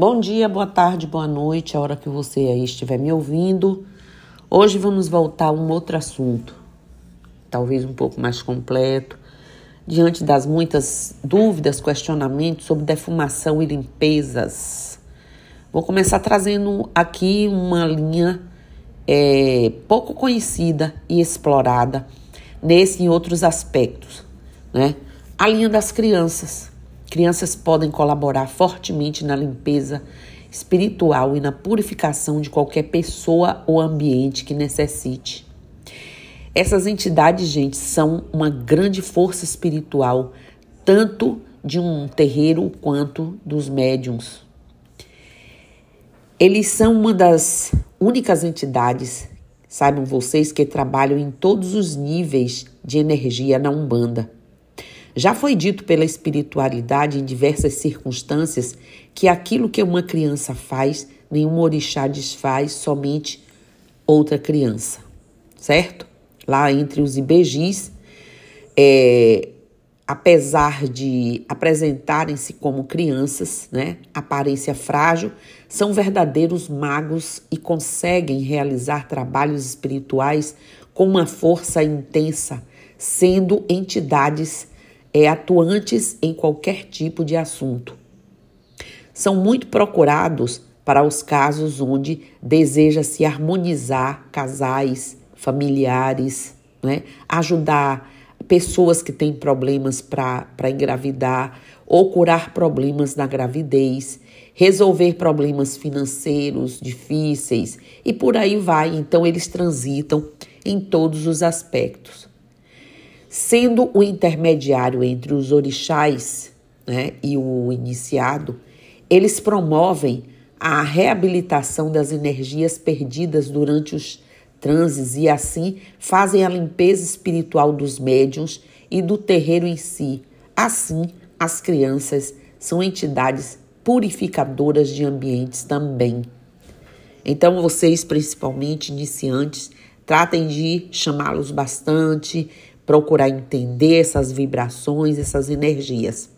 Bom dia, boa tarde, boa noite, a hora que você aí estiver me ouvindo. Hoje vamos voltar a um outro assunto, talvez um pouco mais completo, diante das muitas dúvidas, questionamentos sobre defumação e limpezas. Vou começar trazendo aqui uma linha é, pouco conhecida e explorada nesse e outros aspectos, né? A linha das crianças. Crianças podem colaborar fortemente na limpeza espiritual e na purificação de qualquer pessoa ou ambiente que necessite. Essas entidades, gente, são uma grande força espiritual, tanto de um terreiro quanto dos médiums. Eles são uma das únicas entidades, saibam vocês, que trabalham em todos os níveis de energia na Umbanda. Já foi dito pela espiritualidade em diversas circunstâncias que aquilo que uma criança faz, nenhum orixá desfaz, somente outra criança, certo? Lá entre os ibejis, é, apesar de apresentarem-se como crianças, né, aparência frágil, são verdadeiros magos e conseguem realizar trabalhos espirituais com uma força intensa, sendo entidades é, atuantes em qualquer tipo de assunto. São muito procurados para os casos onde deseja-se harmonizar casais, familiares, né? ajudar pessoas que têm problemas para engravidar ou curar problemas na gravidez, resolver problemas financeiros difíceis e por aí vai. Então, eles transitam em todos os aspectos sendo o intermediário entre os orixás né, e o iniciado, eles promovem a reabilitação das energias perdidas durante os transes e assim fazem a limpeza espiritual dos médiums e do terreiro em si. Assim, as crianças são entidades purificadoras de ambientes também. Então, vocês, principalmente iniciantes, tratem de chamá-los bastante, procurar entender essas vibrações, essas energias.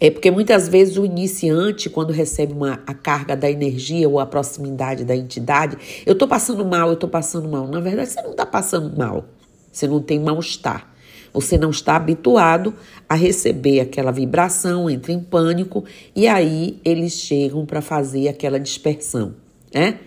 É porque muitas vezes o iniciante, quando recebe uma, a carga da energia ou a proximidade da entidade, eu tô passando mal, eu tô passando mal. Na verdade, você não tá passando mal. Você não tem mal-estar. Você não está habituado a receber aquela vibração, entra em pânico e aí eles chegam para fazer aquela dispersão, né?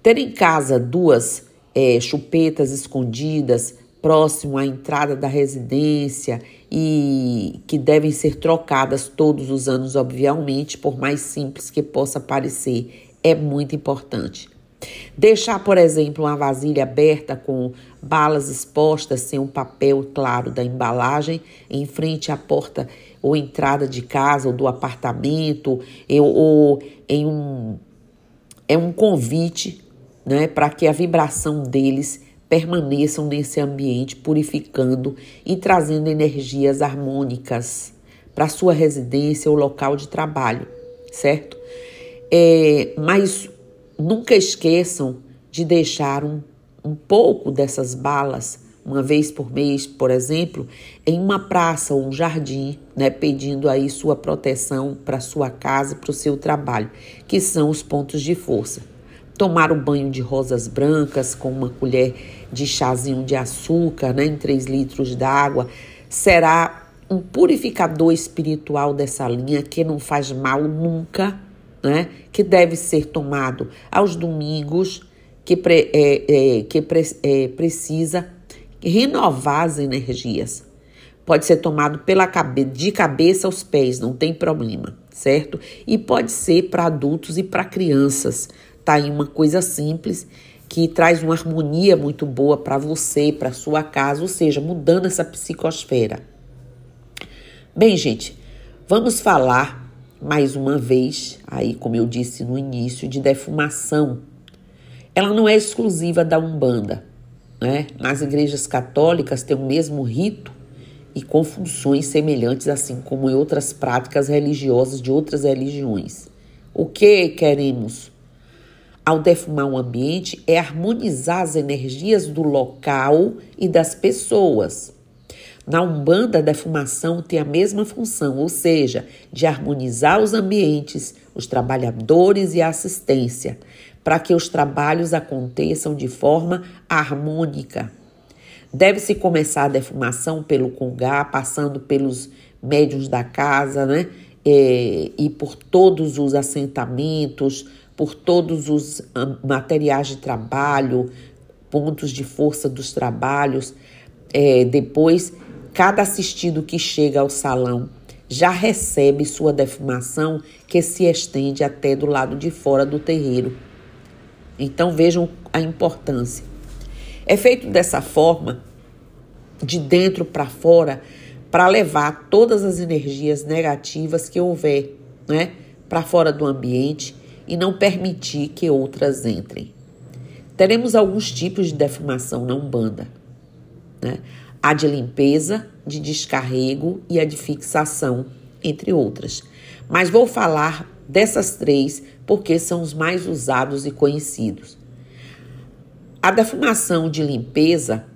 Ter em casa duas é, chupetas escondidas, próximo à entrada da residência e que devem ser trocadas todos os anos, obviamente, por mais simples que possa parecer, é muito importante. Deixar, por exemplo, uma vasilha aberta com balas expostas sem um papel claro da embalagem em frente à porta ou entrada de casa ou do apartamento, ou em um é um convite, né, para que a vibração deles permaneçam nesse ambiente purificando e trazendo energias harmônicas para sua residência ou local de trabalho, certo? É, mas nunca esqueçam de deixar um, um pouco dessas balas uma vez por mês, por exemplo, em uma praça ou um jardim, né, pedindo aí sua proteção para sua casa, para o seu trabalho, que são os pontos de força tomar o banho de rosas brancas com uma colher de chazinho de açúcar, né, em 3 litros d'água, será um purificador espiritual dessa linha que não faz mal nunca, né, que deve ser tomado aos domingos, que, pre, é, é, que pre, é, precisa renovar as energias. Pode ser tomado pela cabe de cabeça aos pés, não tem problema, certo? E pode ser para adultos e para crianças. Tá aí uma coisa simples que traz uma harmonia muito boa para você, para sua casa, ou seja, mudando essa psicosfera. Bem, gente, vamos falar mais uma vez, aí como eu disse no início, de defumação. Ela não é exclusiva da Umbanda, né? Nas igrejas católicas tem o mesmo rito e com funções semelhantes, assim como em outras práticas religiosas de outras religiões. O que queremos ao defumar um ambiente é harmonizar as energias do local e das pessoas. Na Umbanda, a defumação tem a mesma função, ou seja, de harmonizar os ambientes, os trabalhadores e a assistência, para que os trabalhos aconteçam de forma harmônica. Deve-se começar a defumação pelo congá, passando pelos médios da casa, né? É, e por todos os assentamentos, por todos os materiais de trabalho, pontos de força dos trabalhos. É, depois, cada assistido que chega ao salão já recebe sua defumação que se estende até do lado de fora do terreiro. Então vejam a importância. É feito dessa forma, de dentro para fora, para levar todas as energias negativas que houver, né, para fora do ambiente e não permitir que outras entrem. Teremos alguns tipos de defumação na Umbanda, né? A de limpeza, de descarrego e a de fixação, entre outras. Mas vou falar dessas três porque são os mais usados e conhecidos. A defumação de limpeza,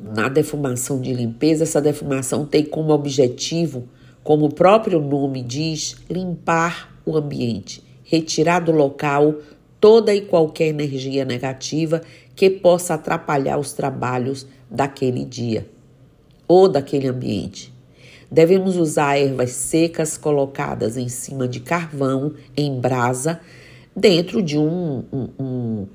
na defumação de limpeza, essa defumação tem como objetivo, como o próprio nome diz, limpar o ambiente, retirar do local toda e qualquer energia negativa que possa atrapalhar os trabalhos daquele dia ou daquele ambiente. Devemos usar ervas secas colocadas em cima de carvão, em brasa, dentro de um, um, um,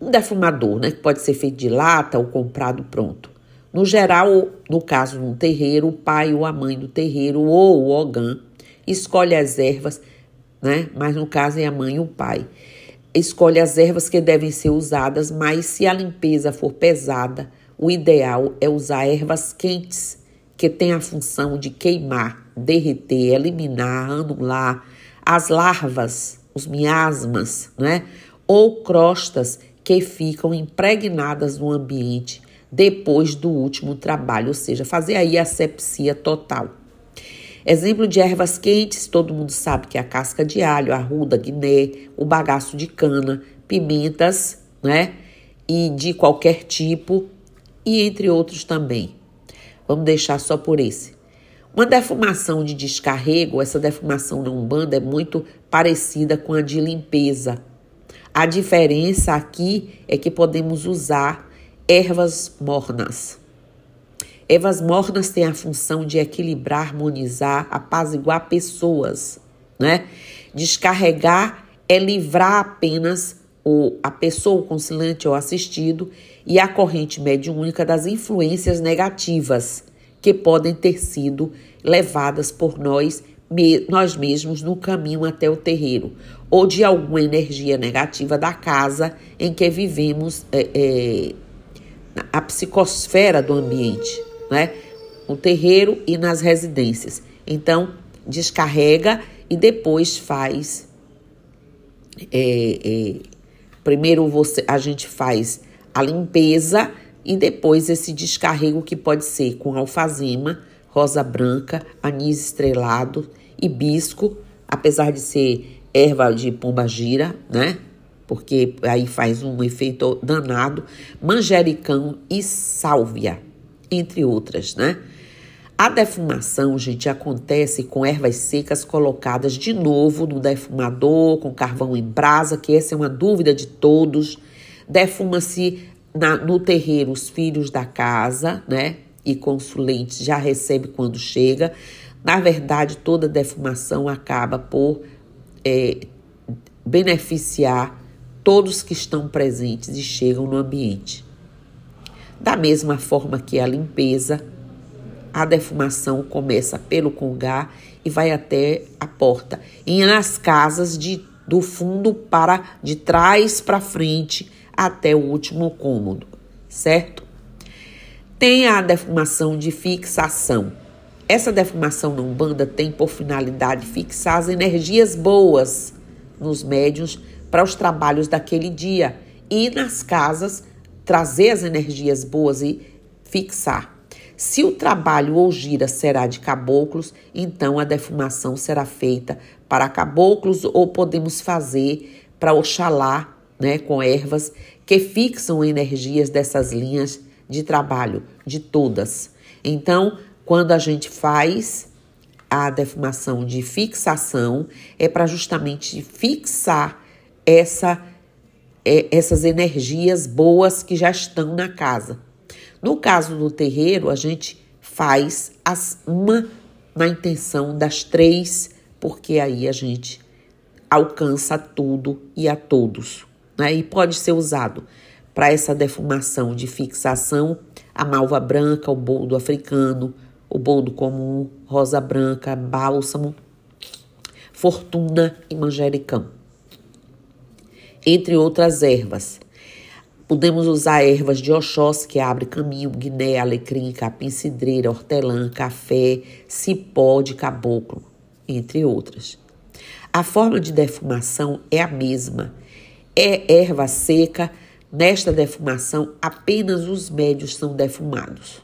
um defumador, né? Que pode ser feito de lata ou comprado pronto. No geral, no caso de um terreiro, o pai ou a mãe do terreiro ou o ogã escolhe as ervas, né? Mas no caso é a mãe e o pai. Escolhe as ervas que devem ser usadas, mas se a limpeza for pesada, o ideal é usar ervas quentes que tem a função de queimar, derreter, eliminar, anular as larvas, os miasmas, né? Ou crostas que ficam impregnadas no ambiente depois do último trabalho, ou seja, fazer aí a sepsia total. Exemplo de ervas quentes, todo mundo sabe que é a casca de alho, a ruda, guiné, o bagaço de cana, pimentas, né? E de qualquer tipo, e entre outros também. Vamos deixar só por esse. Uma defumação de descarrego, essa defumação na Umbanda é muito parecida com a de limpeza. A diferença aqui é que podemos usar ervas mornas. Ervas mornas têm a função de equilibrar, harmonizar, apaziguar pessoas, né? Descarregar é livrar apenas o, a pessoa, o conciliante ou assistido e a corrente mediúnica das influências negativas que podem ter sido levadas por nós, me, nós mesmos no caminho até o terreiro, ou de alguma energia negativa da casa em que vivemos é, é, a psicosfera do ambiente, né? No terreiro e nas residências. Então, descarrega e depois faz. É, é primeiro você, a gente faz a limpeza e depois esse descarrego que pode ser com alfazema, rosa branca, anis estrelado, hibisco, apesar de ser erva de pomba gira, né? Porque aí faz um efeito danado, manjericão e sálvia, entre outras, né? A defumação, gente, acontece com ervas secas colocadas de novo no defumador, com carvão em brasa, que essa é uma dúvida de todos. Defuma-se no terreiro os filhos da casa, né? E consulentes já recebe quando chega. Na verdade, toda defumação acaba por é, beneficiar todos que estão presentes e chegam no ambiente. Da mesma forma que a limpeza, a defumação começa pelo congá e vai até a porta. E nas casas de, do fundo para de trás para frente até o último cômodo, certo? Tem a defumação de fixação. Essa defumação na Umbanda tem por finalidade fixar as energias boas nos médios para os trabalhos daquele dia e nas casas trazer as energias boas e fixar. Se o trabalho ou gira será de caboclos, então a defumação será feita para caboclos ou podemos fazer para Oxalá né, com ervas que fixam energias dessas linhas de trabalho, de todas. Então, quando a gente faz a defumação de fixação, é para justamente fixar essa, é, essas energias boas que já estão na casa. No caso do terreiro, a gente faz as, uma na intenção das três, porque aí a gente alcança tudo e a todos. Né? E pode ser usado para essa defumação de fixação a malva branca, o boldo africano, o boldo comum, rosa branca, bálsamo, fortuna e manjericão. Entre outras ervas. Podemos usar ervas de Oxóssi, que abre caminho, guiné, alecrim, capim, cidreira, hortelã, café, cipó de caboclo, entre outras. A forma de defumação é a mesma. É erva seca. Nesta defumação, apenas os médios são defumados.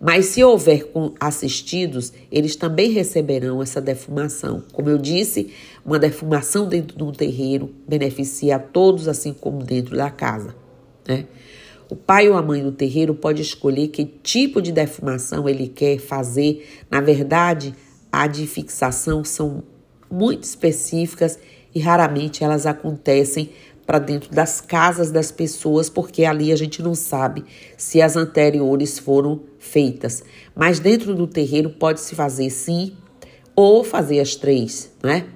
Mas se houver assistidos, eles também receberão essa defumação. Como eu disse, uma defumação dentro de um terreiro beneficia a todos, assim como dentro da casa. Né? O pai ou a mãe do terreiro pode escolher que tipo de defumação ele quer fazer. Na verdade, a de fixação são muito específicas e raramente elas acontecem para dentro das casas das pessoas, porque ali a gente não sabe se as anteriores foram feitas. Mas dentro do terreiro pode se fazer sim, ou fazer as três, né?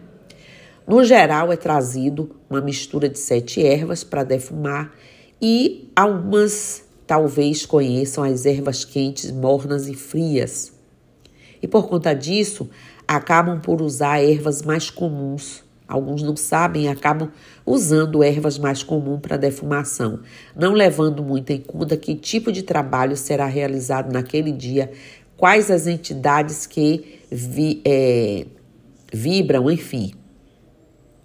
No geral, é trazido uma mistura de sete ervas para defumar e algumas talvez conheçam as ervas quentes, mornas e frias. E por conta disso, acabam por usar ervas mais comuns. Alguns não sabem e acabam usando ervas mais comuns para defumação, não levando muito em conta que tipo de trabalho será realizado naquele dia, quais as entidades que vi, é, vibram, enfim.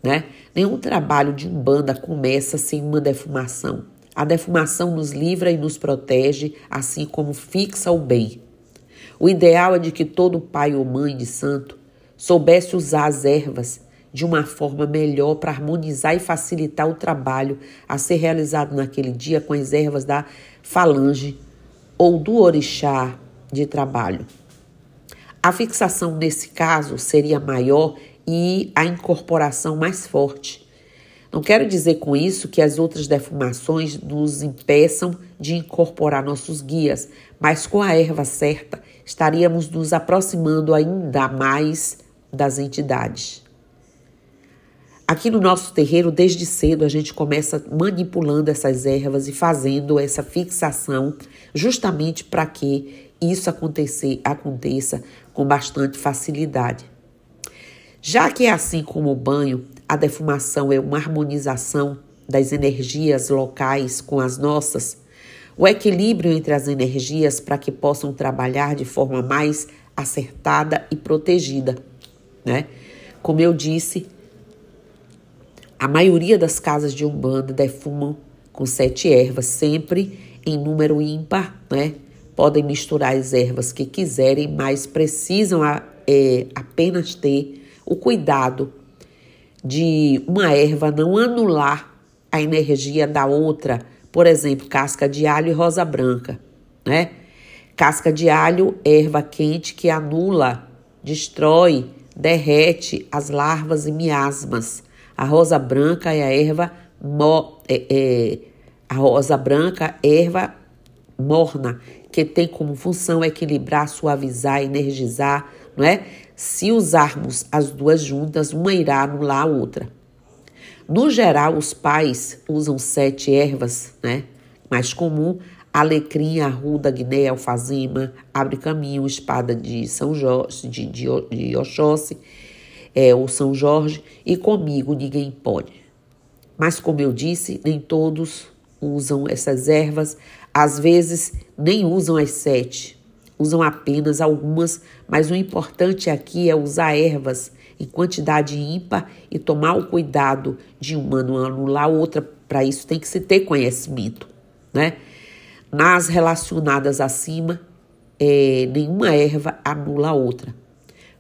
Né? Nenhum trabalho de umbanda começa sem uma defumação. A defumação nos livra e nos protege, assim como fixa o bem. O ideal é de que todo pai ou mãe de santo soubesse usar as ervas de uma forma melhor para harmonizar e facilitar o trabalho a ser realizado naquele dia com as ervas da falange ou do orixá de trabalho. A fixação nesse caso seria maior e a incorporação mais forte. Não quero dizer com isso que as outras defumações nos impeçam de incorporar nossos guias, mas com a erva certa estaríamos nos aproximando ainda mais das entidades. Aqui no nosso terreiro, desde cedo, a gente começa manipulando essas ervas e fazendo essa fixação, justamente para que isso acontecer, aconteça com bastante facilidade. Já que é assim como o banho, a defumação é uma harmonização das energias locais com as nossas, o equilíbrio entre as energias para que possam trabalhar de forma mais acertada e protegida, né? Como eu disse, a maioria das casas de umbanda defumam com sete ervas, sempre em número ímpar, né? Podem misturar as ervas que quiserem, mas precisam é, apenas ter o cuidado de uma erva não anular a energia da outra, por exemplo, casca de alho e rosa branca, né? Casca de alho, erva quente que anula, destrói, derrete as larvas e miasmas. A rosa branca é a erva mo, é, é, a rosa branca, erva morna, que tem como função equilibrar, suavizar, energizar, não é? Se usarmos as duas juntas, uma irá anular a outra. No geral, os pais usam sete ervas, né? Mais comum, alecrim, arruda, guiné, alfazema, abre caminho, espada de São Jorge, de, de, de Oxóssi, é, ou São Jorge, e comigo ninguém pode. Mas como eu disse, nem todos usam essas ervas, às vezes nem usam as sete, usam apenas algumas, mas o importante aqui é usar ervas em quantidade ímpar e tomar o cuidado de uma não anular outra. Para isso tem que se ter conhecimento, né? Nas relacionadas acima, é, nenhuma erva anula a outra.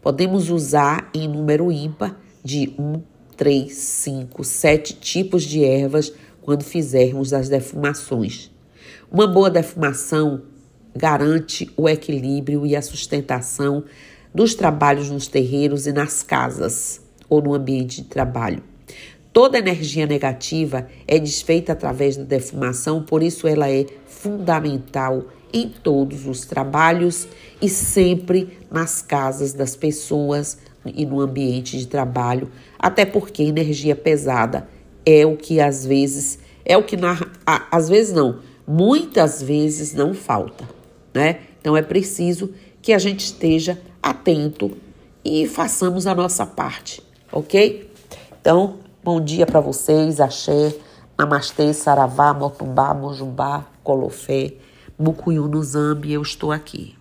Podemos usar em número ímpar de 1, 3, 5, 7 tipos de ervas quando fizermos as defumações. Uma boa defumação garante o equilíbrio e a sustentação dos trabalhos nos terreiros e nas casas ou no ambiente de trabalho. Toda energia negativa é desfeita através da defumação, por isso ela é fundamental em todos os trabalhos e sempre nas casas das pessoas e no ambiente de trabalho, até porque energia pesada é o que às vezes é o que na, às vezes não, muitas vezes não falta, né? Então é preciso que a gente esteja atento e façamos a nossa parte, ok? Então, bom dia para vocês, axé, namastê, saravá, motumbá, mojubá, colofé, mucuyu no zambi, eu estou aqui.